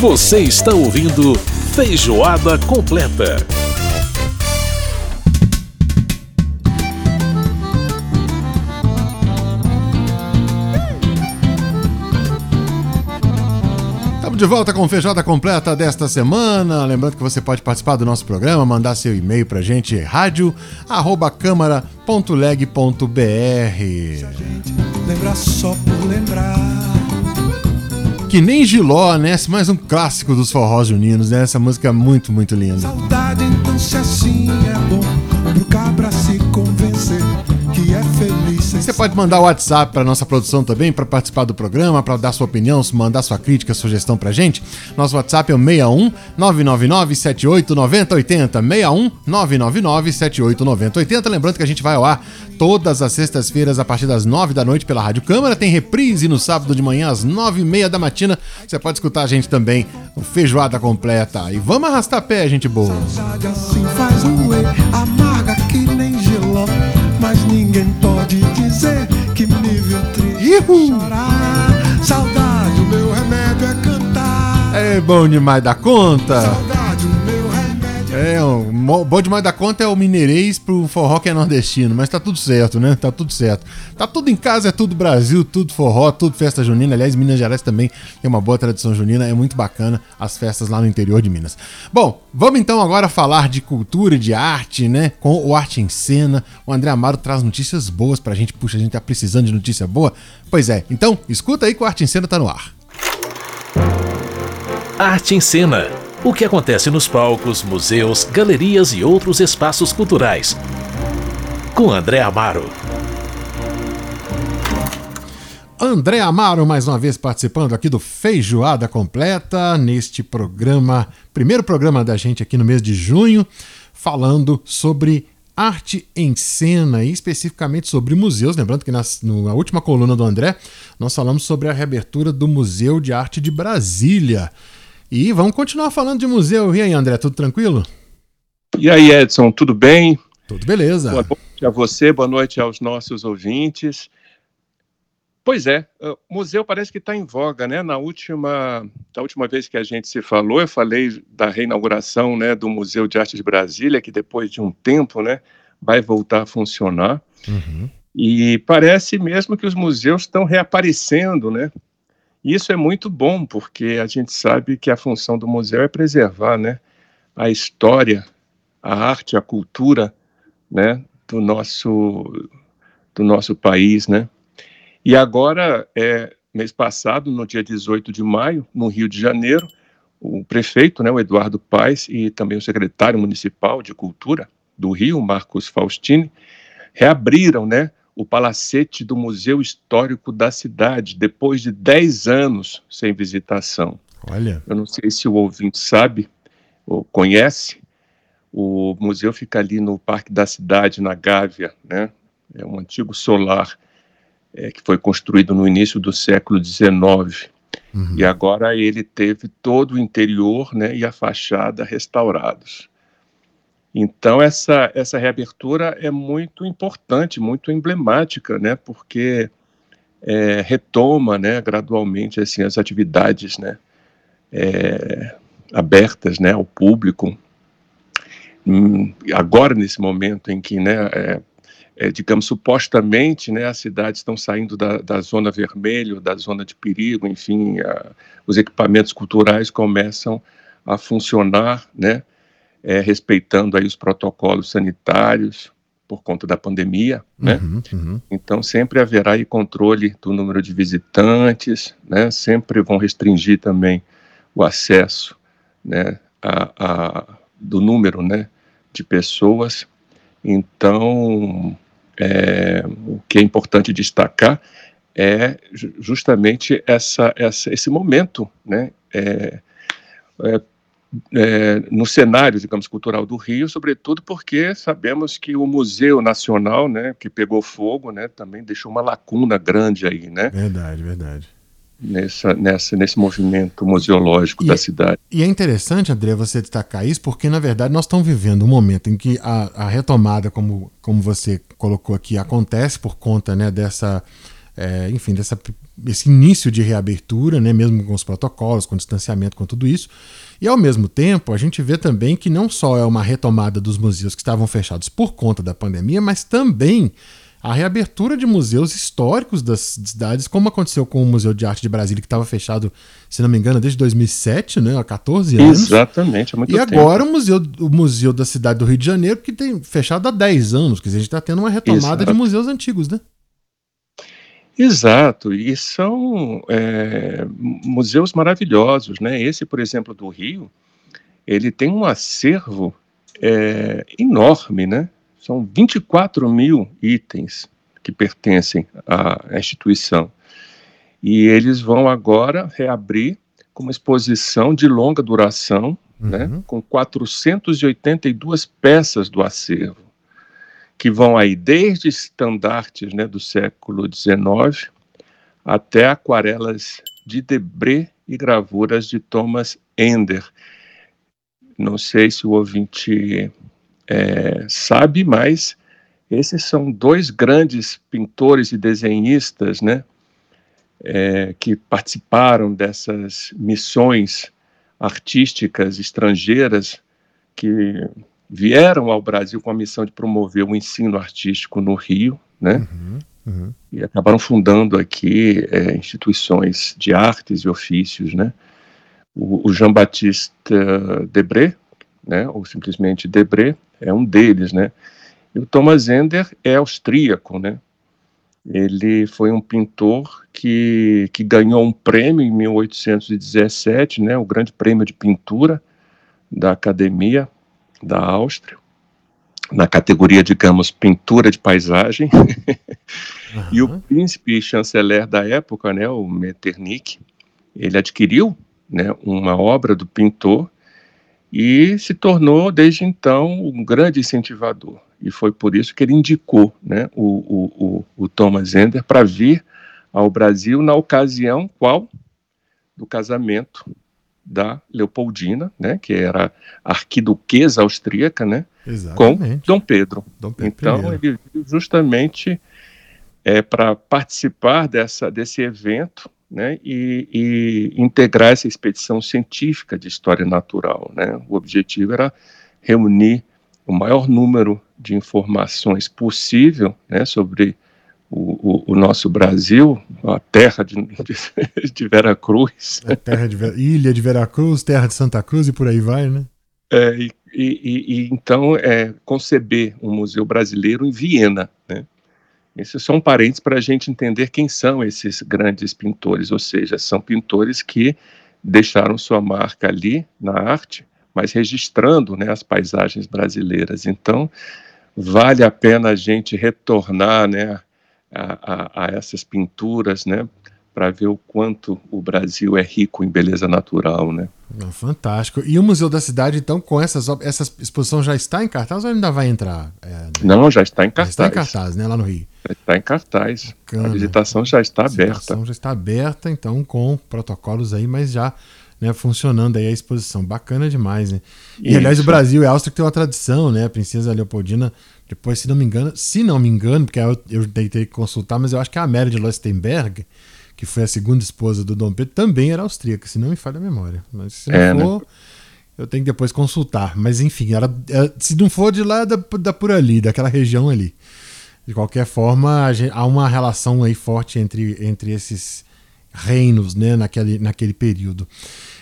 Você está ouvindo Feijoada Completa. de volta com feijoada completa desta semana. Lembrando que você pode participar do nosso programa, mandar seu e-mail pra gente, rádio@câmara.leg.br. Lembrar só por lembrar. Que nem Giló, né? Mais um clássico dos forrós juninos, né? Essa música é muito, muito linda. Saudade, então, se assim é bom, pode mandar o WhatsApp para nossa produção também, para participar do programa, para dar sua opinião, mandar sua crítica, sugestão pra gente. Nosso WhatsApp é o 61 999 78 9080. 61 999 78 9080. Lembrando que a gente vai ao ar todas as sextas-feiras a partir das 9 da noite pela Rádio Câmara. Tem reprise no sábado de manhã às 9 e meia da matina. Você pode escutar a gente também no Feijoada Completa. E vamos arrastar pé, gente boa. Assim faz um ninguém pode dizer que me viu triste chorar. Saudade, o meu remédio é cantar. É bom demais da conta. Saudade, é, um, bom demais da conta é o mineirês pro forró que é nordestino, mas tá tudo certo, né? Tá tudo certo. Tá tudo em casa, é tudo Brasil, tudo forró, tudo festa junina. Aliás, Minas Gerais também tem uma boa tradição junina, é muito bacana as festas lá no interior de Minas. Bom, vamos então agora falar de cultura e de arte, né? Com o Arte em Cena. O André Amaro traz notícias boas pra gente. Puxa, a gente tá precisando de notícia boa. Pois é, então escuta aí que o Arte em Cena tá no ar. Arte em Cena o que acontece nos palcos, museus, galerias e outros espaços culturais. Com André Amaro. André Amaro, mais uma vez participando aqui do Feijoada Completa, neste programa, primeiro programa da gente aqui no mês de junho, falando sobre arte em cena e especificamente sobre museus. Lembrando que nas, na última coluna do André, nós falamos sobre a reabertura do Museu de Arte de Brasília. E vamos continuar falando de museu. E aí, André, tudo tranquilo? E aí, Edson, tudo bem? Tudo beleza. Boa noite a você, boa noite aos nossos ouvintes. Pois é, o museu parece que está em voga, né? Na última, da última vez que a gente se falou, eu falei da reinauguração, né, do Museu de Arte de Brasília, que depois de um tempo, né, vai voltar a funcionar. Uhum. E parece mesmo que os museus estão reaparecendo, né? Isso é muito bom, porque a gente sabe que a função do museu é preservar né, a história, a arte, a cultura né, do, nosso, do nosso país. Né? E agora, é, mês passado, no dia 18 de maio, no Rio de Janeiro, o prefeito, né, o Eduardo Paes, e também o secretário municipal de Cultura do Rio, Marcos Faustini, reabriram né, o palacete do Museu Histórico da cidade, depois de 10 anos sem visitação. Olha. Eu não sei se o ouvinte sabe ou conhece, o museu fica ali no Parque da Cidade, na Gávea, né? É um antigo solar é, que foi construído no início do século XIX. Uhum. E agora ele teve todo o interior né, e a fachada restaurados. Então, essa, essa reabertura é muito importante, muito emblemática, né, porque é, retoma né, gradualmente assim, as atividades né, é, abertas né, ao público. Hum, agora, nesse momento em que, né, é, é, digamos, supostamente né, as cidades estão saindo da, da zona vermelha, da zona de perigo, enfim, a, os equipamentos culturais começam a funcionar, né, é, respeitando aí os protocolos sanitários por conta da pandemia, né? Uhum, uhum. Então sempre haverá aí controle do número de visitantes, né? Sempre vão restringir também o acesso, né? A, a, do número, né? De pessoas. Então, é, o que é importante destacar é justamente essa, essa esse momento, né? É, é, é, no cenário, digamos, cultural do Rio, sobretudo porque sabemos que o Museu Nacional, né, que pegou fogo, né, também deixou uma lacuna grande aí, né? Verdade, verdade. Nessa, nessa, nesse movimento museológico e, da cidade. E é interessante, André, você destacar isso, porque na verdade nós estamos vivendo um momento em que a, a retomada, como, como você colocou aqui, acontece por conta né, dessa é, enfim, dessa, esse início de reabertura, né, mesmo com os protocolos, com distanciamento, com tudo isso. E ao mesmo tempo, a gente vê também que não só é uma retomada dos museus que estavam fechados por conta da pandemia, mas também a reabertura de museus históricos das cidades, como aconteceu com o Museu de Arte de Brasília, que estava fechado, se não me engano, desde 2007, né, há 14 anos. Exatamente, há muito e tempo. E agora o museu, o museu da cidade do Rio de Janeiro, que tem fechado há 10 anos, quer dizer, a gente está tendo uma retomada Exato. de museus antigos, né? Exato, e são é, museus maravilhosos, né? Esse, por exemplo, do Rio, ele tem um acervo é, enorme, né? São 24 mil itens que pertencem à instituição. E eles vão agora reabrir com uma exposição de longa duração, né? uhum. né? Com 482 peças do acervo que vão aí desde estandartes né, do século XIX até aquarelas de Debré e gravuras de Thomas Ender. Não sei se o ouvinte é, sabe, mas esses são dois grandes pintores e desenhistas, né, é, que participaram dessas missões artísticas estrangeiras que vieram ao Brasil com a missão de promover o ensino artístico no Rio, né? Uhum, uhum. E acabaram fundando aqui é, instituições de artes e ofícios, né? O, o Jean-Baptiste Debré, né? Ou simplesmente Debré, é um deles, né? E o Thomas Ender é austríaco, né? Ele foi um pintor que, que ganhou um prêmio em 1817, né? O Grande Prêmio de Pintura da Academia da Áustria, na categoria, digamos, pintura de paisagem. Uhum. e o príncipe chanceler da época, né, o Metternich, ele adquiriu né, uma obra do pintor e se tornou, desde então, um grande incentivador. E foi por isso que ele indicou né, o, o, o, Thomas Ender para vir ao Brasil na ocasião qual? Do casamento da Leopoldina, né, que era arquiduquesa austríaca, né, Exatamente. com Dom Pedro. Dom Pedro então I. ele veio justamente é, para participar dessa, desse evento, né, e, e, integrar essa expedição científica de história natural, né. O objetivo era reunir o maior número de informações possível, né, sobre o, o, o, nosso Brasil, a terra de, de, de Veracruz. A terra de Ilha de Veracruz, terra de Santa Cruz e por aí vai, né? É, e, e, e, então é, conceber um museu brasileiro em Viena, né? Esses são parentes para a gente entender quem são esses grandes pintores, ou seja, são pintores que deixaram sua marca ali na arte, mas registrando né, as paisagens brasileiras. Então, vale a pena a gente retornar né, a, a, a essas pinturas, né? Para ver o quanto o Brasil é rico em beleza natural, né? fantástico. E o Museu da Cidade, então, com essas essa exposição já está em cartaz ou ainda vai entrar? É, né? Não, já está em cartaz. Já está em cartaz, né? Lá no Rio. Já está em cartaz. Bacana. A visitação já está aberta. A visitação já está aberta, então, com protocolos aí, mas já né, funcionando aí a exposição. Bacana demais, né? E, Isso. aliás, o Brasil e a Áustria que tem uma tradição, né? A princesa Leopoldina depois, se não me engano, se não me engano, porque eu, eu tentei consultar, mas eu acho que a Mary de Lostenberg, que foi a segunda esposa do Dom Pedro, também era austríaca, se não me falha a memória. Mas se não é, né? for, né? eu tenho que depois consultar. Mas enfim, ela, se não for de lá, da, da por ali, daquela região ali. De qualquer forma, há uma relação aí forte entre, entre esses reinos, né, naquele, naquele período.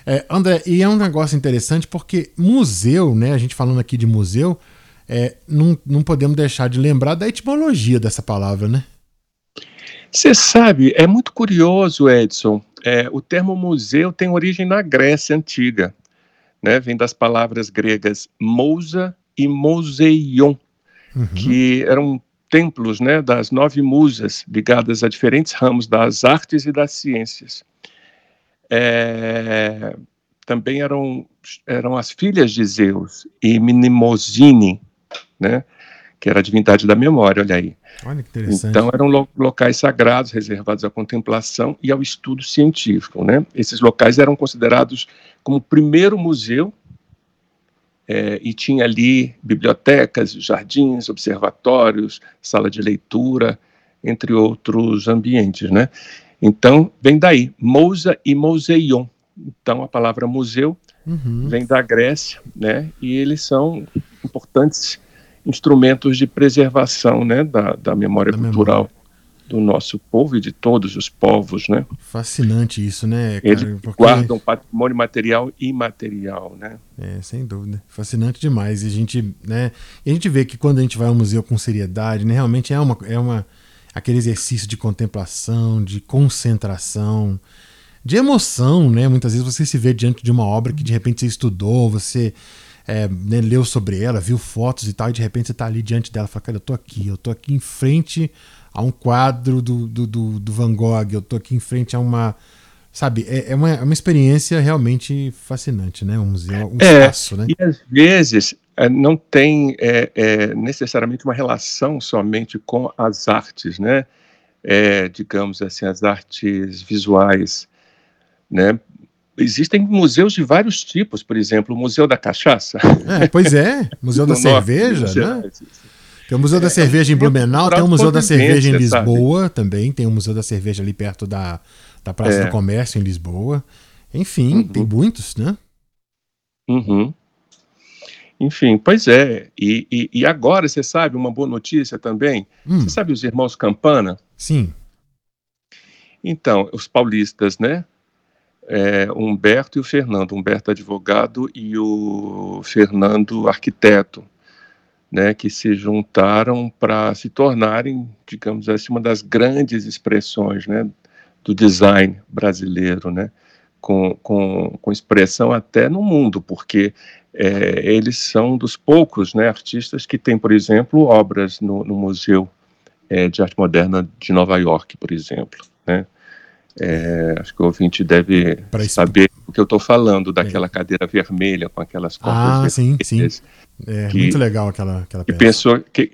É, André, e é um negócio interessante porque museu, né, a gente falando aqui de museu, é, não, não podemos deixar de lembrar da etimologia dessa palavra, né? Você sabe, é muito curioso, Edson. É, o termo museu tem origem na Grécia Antiga. Né? Vem das palavras gregas mousa e moseion, uhum. que eram templos né, das nove musas ligadas a diferentes ramos das artes e das ciências. É, também eram, eram as filhas de Zeus e Mnemosine, né? que era a divindade da memória, olha aí. Olha que interessante. Então eram lo locais sagrados reservados à contemplação e ao estudo científico, né? Esses locais eram considerados como o primeiro museu é, e tinha ali bibliotecas, jardins, observatórios, sala de leitura, entre outros ambientes, né? Então, vem daí, Mousa e Moseion. Então, a palavra museu uhum. vem da Grécia, né? E eles são importantes instrumentos de preservação, né, da, da memória da cultural. Do nosso povo e de todos os povos, né? Fascinante isso, né? Cara? Eles Porque... guardam patrimônio material e imaterial, né? É, sem dúvida. Fascinante demais. E a gente, né? E a gente vê que quando a gente vai ao museu com seriedade, né? Realmente é uma, é uma aquele exercício de contemplação, de concentração, de emoção, né? Muitas vezes você se vê diante de uma obra que de repente você estudou, você é, né, leu sobre ela, viu fotos e tal, e de repente você está ali diante dela e fala, cara, eu tô aqui, eu tô aqui em frente a um quadro do, do, do, do Van Gogh, eu tô aqui em frente a uma. Sabe, é, é, uma, é uma experiência realmente fascinante, né? Um museu, um é, espaço, né? E às vezes é, não tem é, é, necessariamente uma relação somente com as artes, né? É, digamos assim, as artes visuais, né? Existem museus de vários tipos, por exemplo, o Museu da Cachaça. É, pois é, Museu da Cerveja, né? Tem o Museu da é, Cerveja em Blumenau, tem o Museu da Cerveja em Lisboa sabe? também, tem o Museu da Cerveja ali perto da, da Praça é. do Comércio em Lisboa. Enfim, uhum. tem muitos, né? Uhum. Enfim, pois é. E, e, e, agora, você sabe, uma boa notícia também. Hum. Você sabe os irmãos Campana? Sim. Então, os paulistas, né? É, Humberto e o Fernando. Humberto advogado e o Fernando arquiteto né, que se juntaram para se tornarem, digamos assim, uma das grandes expressões né, do design brasileiro, né, com, com, com expressão até no mundo, porque é, eles são dos poucos né, artistas que têm, por exemplo, obras no, no Museu é, de Arte Moderna de Nova York, por exemplo. Né? É, acho que o ouvinte deve saber o que eu estou falando, daquela é. cadeira vermelha com aquelas cordas Ah, sim, sim. É que, muito legal aquela, aquela peça. Que pensou que,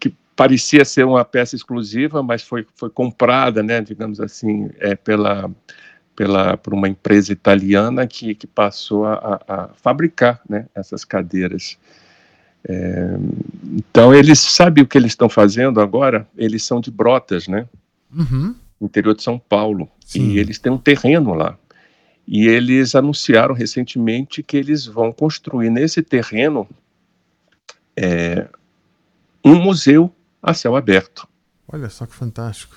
que parecia ser uma peça exclusiva, mas foi, foi comprada, né, digamos assim, é, pela, pela, por uma empresa italiana que, que passou a, a fabricar né, essas cadeiras. É, então, eles sabem o que eles estão fazendo agora? Eles são de Brotas, né? Uhum interior de São Paulo. Sim. E eles têm um terreno lá. E eles anunciaram recentemente que eles vão construir nesse terreno é, um museu a céu aberto. Olha só que fantástico.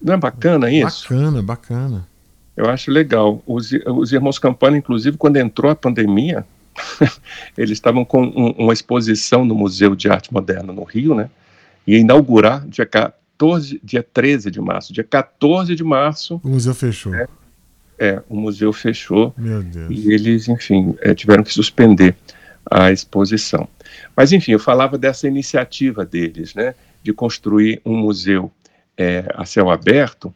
Não é bacana isso? Bacana, bacana. Eu acho legal. Os, os irmãos Campana, inclusive, quando entrou a pandemia, eles estavam com um, uma exposição no Museu de Arte Moderna no Rio, né? E inaugurar dia 14, dia 13 de março. Dia 14 de março. O museu fechou. É, é o museu fechou. E eles, enfim, é, tiveram que suspender a exposição. Mas, enfim, eu falava dessa iniciativa deles, né, de construir um museu é, a céu aberto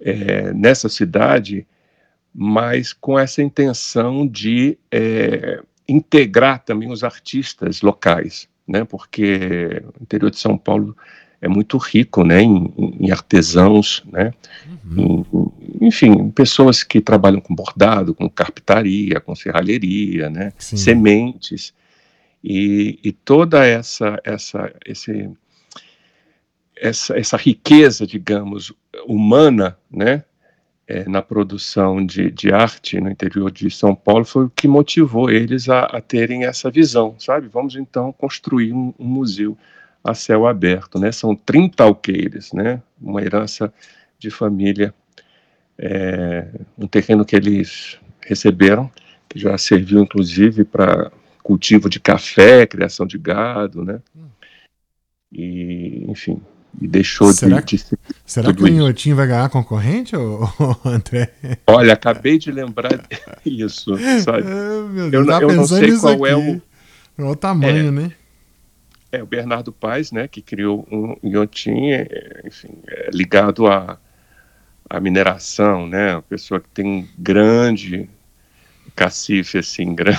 é, nessa cidade, mas com essa intenção de é, integrar também os artistas locais, né, porque o interior de São Paulo é muito rico né, em, em artesãos, né, uhum. Enfim, pessoas que trabalham com bordado, com carpintaria, com serralheria, né, sementes, e, e, toda essa, essa, esse, essa, essa riqueza, digamos, humana, né, é, na produção de, de, arte no interior de São Paulo foi o que motivou eles a, a terem essa visão, sabe? Vamos então construir um, um museu a céu aberto, né? São 30 alqueires, né? Uma herança de família, é, um terreno que eles receberam, que já serviu inclusive para cultivo de café, criação de gado, né? E, enfim, e deixou será de, de ser Será que o Inhotinho vai ganhar concorrente, ou, André? Olha, acabei de lembrar isso, sabe? É, meu Deus, eu, eu não sei qual aqui. é o... Olha o tamanho, é, né? É, o Bernardo Paes, né, que criou um Iotim, é, enfim, é ligado à, à mineração, né, uma pessoa que tem um grande cacife, assim, grande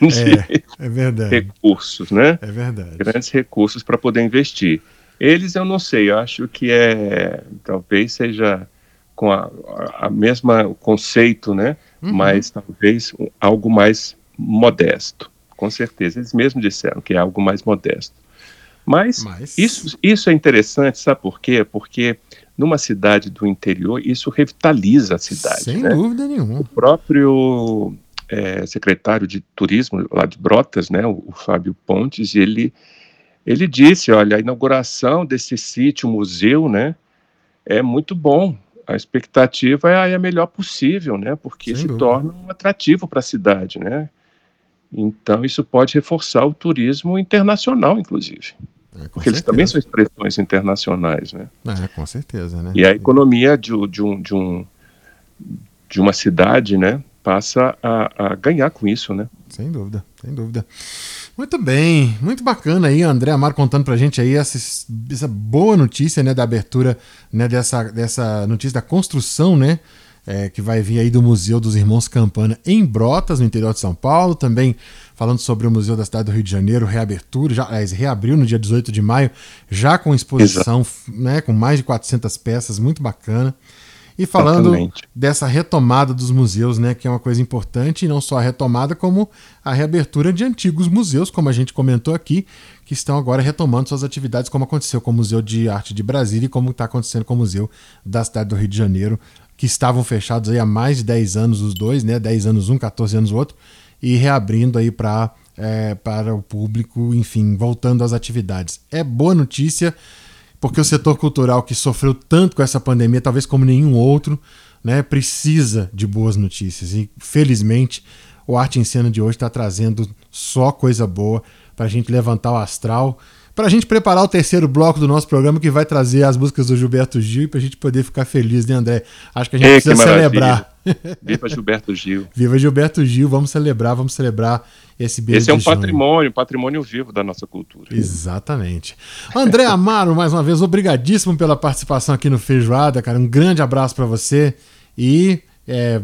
é, é verdade. recursos, né? É verdade. Grandes recursos para poder investir. Eles eu não sei, eu acho que é, talvez seja com a, a mesma conceito, né, uhum. mas talvez algo mais modesto com certeza. Eles mesmos disseram que é algo mais modesto. Mas, Mas, Isso, isso é interessante, sabe por quê? Porque numa cidade do interior, isso revitaliza a cidade. Sem né? dúvida nenhuma. O próprio é, secretário de turismo lá de Brotas, né, o, o Fábio Pontes, ele, ele disse, olha, a inauguração desse sítio museu, né, é muito bom. A expectativa é a melhor possível, né, porque Sem se dúvida. torna um atrativo para a cidade, né. Então isso pode reforçar o turismo internacional, inclusive. É, porque certeza. eles também são expressões internacionais, né? É, com certeza, né? E a economia de, de, um, de, um, de uma cidade, né, passa a, a ganhar com isso, né? Sem dúvida, sem dúvida. Muito bem, muito bacana aí, André Amar contando pra gente aí essa, essa boa notícia, né, da abertura, né, dessa, dessa notícia da construção, né, é, que vai vir aí do Museu dos Irmãos Campana em Brotas, no interior de São Paulo. Também falando sobre o Museu da cidade do Rio de Janeiro, reabertura, já aliás, reabriu no dia 18 de maio, já com exposição, né, com mais de 400 peças, muito bacana. E falando Exatamente. dessa retomada dos museus, né, que é uma coisa importante, e não só a retomada, como a reabertura de antigos museus, como a gente comentou aqui, que estão agora retomando suas atividades, como aconteceu com o Museu de Arte de Brasília e como está acontecendo com o Museu da cidade do Rio de Janeiro, que estavam fechados aí há mais de 10 anos os dois, né? 10 anos um, 14 anos o outro, e reabrindo aí para é, para o público, enfim, voltando às atividades. É boa notícia, porque o setor cultural que sofreu tanto com essa pandemia, talvez como nenhum outro, né, precisa de boas notícias. E felizmente o Arte em Cena de hoje está trazendo só coisa boa para a gente levantar o astral para a gente preparar o terceiro bloco do nosso programa, que vai trazer as músicas do Gilberto Gil e para a gente poder ficar feliz, né, André? Acho que a gente Ei, precisa celebrar. Viva Gilberto Gil. Viva Gilberto Gil, vamos celebrar, vamos celebrar esse beijo. Esse é um patrimônio, patrimônio vivo da nossa cultura. Exatamente. André Amaro, mais uma vez, obrigadíssimo pela participação aqui no Feijoada, cara. Um grande abraço para você e é,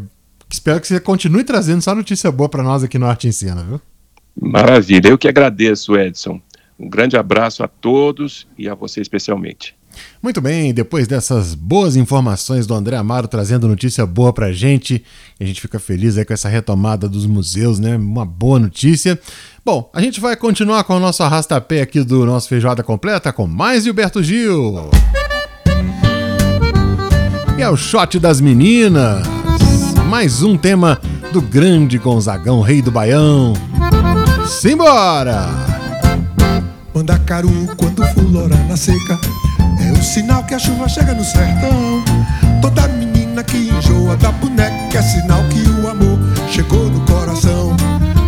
espero que você continue trazendo só notícia boa para nós aqui no Arte em Cena, viu? Maravilha, eu que agradeço, Edson. Um grande abraço a todos e a você especialmente. Muito bem, depois dessas boas informações do André Amaro trazendo notícia boa pra gente, a gente fica feliz aí com essa retomada dos museus, né? Uma boa notícia. Bom, a gente vai continuar com o nosso arrastapé aqui do nosso Feijoada Completa com mais Gilberto Gil. E é o shot das meninas. Mais um tema do grande Gonzagão, rei do Baião. Simbora! Mandacaru quando florar na seca. É o sinal que a chuva chega no sertão. Toda menina que enjoa da boneca É sinal que o amor chegou no coração.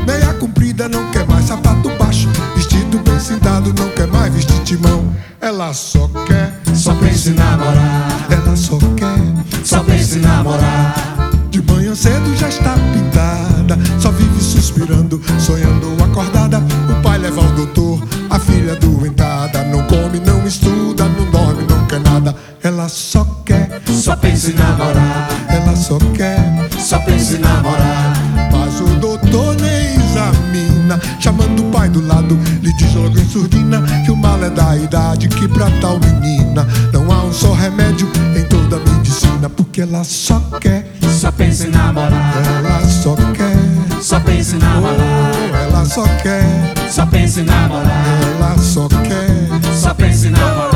Meia comprida não quer mais sapato baixo. Vestido bem sentado não quer mais vestir timão Ela só quer, só pensa em namorar. Ela só quer, só pensa em namorar. De manhã cedo já está pintada. Só vive suspirando, sonhando acordada. O pai leva ao doutor a filha doentada não come, não estuda, não dorme, não quer nada. Ela só quer, só pensa em namorar. Ela só quer, só pensa em namorar. Mas o doutor nem examina, chamando o pai do lado, lhe diz logo em surdina que o mal é da idade, que pra tal menina não há um só remédio em toda a medicina, porque ela só quer, só pensa em namorar. Ela só quer, só pensa em namorar. Oh, ela só quer, só pensa em namorar. Ela só quer, só pensa em namorar.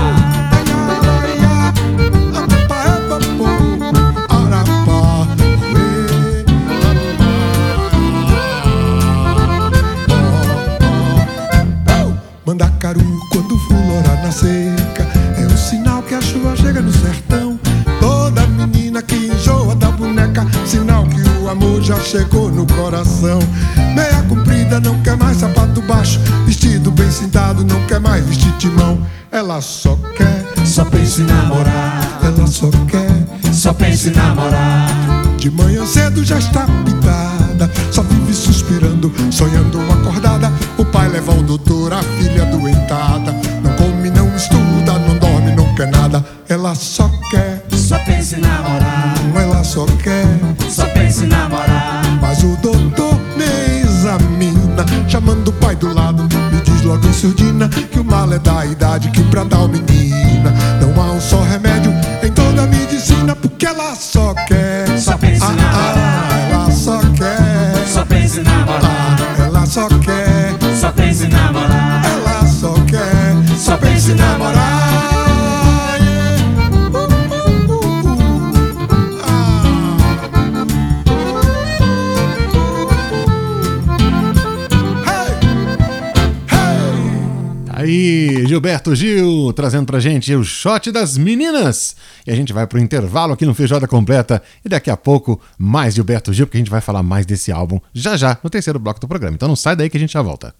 Mandacaru quando florar na seca É o sinal que a chuva chega no sertão Toda menina que enjoa da boneca Sinal que o amor já chegou no coração Meia comprida não quer mais sapato baixo Vestido bem sentado não quer mais vestir timão. Ela só quer, só pensa em namorar. Ela só quer, só pensa em namorar. De manhã cedo já está pintada Só vive suspirando, sonhando acordada. O pai leva ao doutor, a filha doentada Não come, não estuda, não dorme, não quer nada. Ela só quer, só pensa em namorar. Ela só quer, logo em surdina Que o mal é da idade Que pra tal menina Não há um só remédio Em toda a medicina Porque ela só quer Só pensa em namorar. ah, Ela só quer Só pensa em namorar. ah, Ela só quer Só pensa em namorar. Ela só quer Só Aí, Gilberto Gil, trazendo pra gente o shot das meninas. E a gente vai pro intervalo aqui no Feijoada Completa. E daqui a pouco, mais Gilberto Gil, porque a gente vai falar mais desse álbum já já, no terceiro bloco do programa. Então não sai daí que a gente já volta.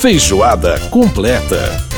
Feijoada Completa.